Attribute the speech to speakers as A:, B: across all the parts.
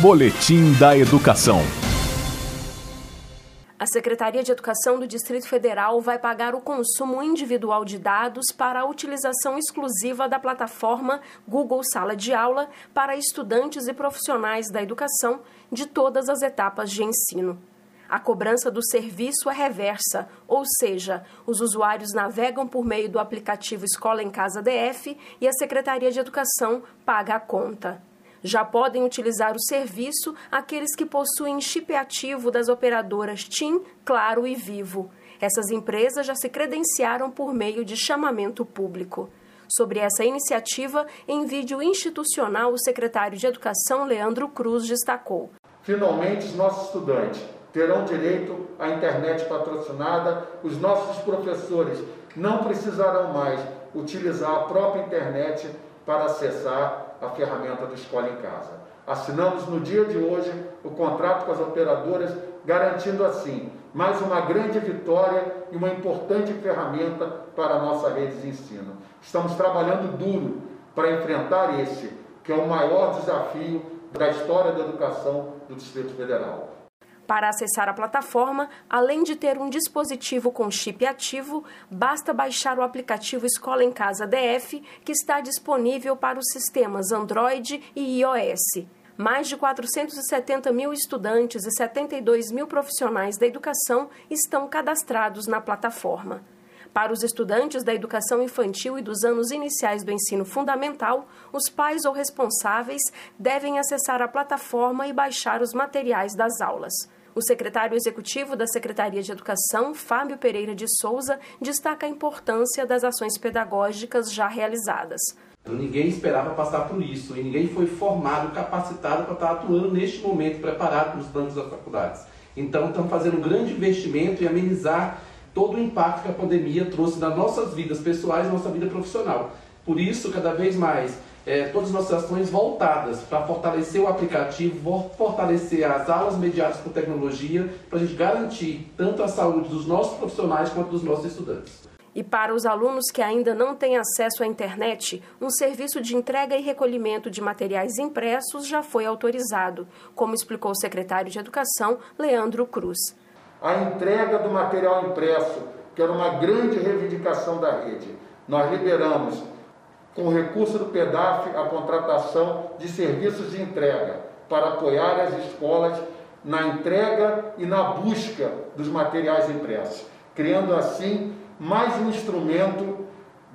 A: Boletim da Educação.
B: A Secretaria de Educação do Distrito Federal vai pagar o consumo individual de dados para a utilização exclusiva da plataforma Google Sala de Aula para estudantes e profissionais da educação de todas as etapas de ensino. A cobrança do serviço é reversa, ou seja, os usuários navegam por meio do aplicativo Escola em Casa DF e a Secretaria de Educação paga a conta. Já podem utilizar o serviço aqueles que possuem chip ativo das operadoras TIM, Claro e Vivo. Essas empresas já se credenciaram por meio de chamamento público. Sobre essa iniciativa, em vídeo institucional, o secretário de Educação, Leandro Cruz, destacou:
C: Finalmente, os nossos estudantes terão direito à internet patrocinada, os nossos professores não precisarão mais utilizar a própria internet para acessar a ferramenta do Escola em Casa. Assinamos no dia de hoje o contrato com as operadoras, garantindo assim mais uma grande vitória e uma importante ferramenta para a nossa rede de ensino. Estamos trabalhando duro para enfrentar esse, que é o maior desafio da história da educação do Distrito Federal.
B: Para acessar a plataforma, além de ter um dispositivo com chip ativo, basta baixar o aplicativo Escola em Casa DF, que está disponível para os sistemas Android e iOS. Mais de 470 mil estudantes e 72 mil profissionais da educação estão cadastrados na plataforma. Para os estudantes da educação infantil e dos anos iniciais do ensino fundamental, os pais ou responsáveis devem acessar a plataforma e baixar os materiais das aulas. O secretário executivo da Secretaria de Educação, Fábio Pereira de Souza, destaca a importância das ações pedagógicas já realizadas.
D: Ninguém esperava passar por isso e ninguém foi formado, capacitado para estar atuando neste momento, preparado para os planos das faculdades. Então, estamos fazendo um grande investimento e amenizar todo o impacto que a pandemia trouxe nas nossas vidas pessoais e nossa vida profissional. Por isso, cada vez mais, é, todas as nossas ações voltadas para fortalecer o aplicativo, fortalecer as aulas mediadas por tecnologia, para a gente garantir tanto a saúde dos nossos profissionais quanto dos nossos estudantes.
B: E para os alunos que ainda não têm acesso à internet, um serviço de entrega e recolhimento de materiais impressos já foi autorizado, como explicou o secretário de Educação, Leandro Cruz.
C: A entrega do material impresso, que era uma grande reivindicação da rede, nós liberamos com o recurso do PEDAF, a contratação de serviços de entrega para apoiar as escolas na entrega e na busca dos materiais impressos, criando assim mais um instrumento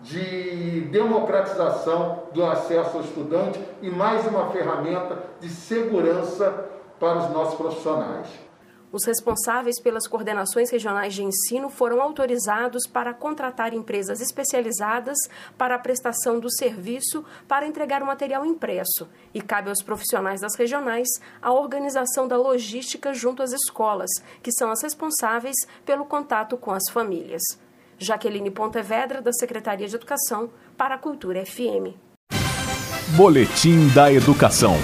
C: de democratização do acesso ao estudante e mais uma ferramenta de segurança para os nossos profissionais.
B: Os responsáveis pelas coordenações regionais de ensino foram autorizados para contratar empresas especializadas para a prestação do serviço para entregar o material impresso e cabe aos profissionais das regionais a organização da logística junto às escolas, que são as responsáveis pelo contato com as famílias. Jaqueline Pontevedra, da Secretaria de Educação, para a Cultura FM.
A: Boletim da Educação.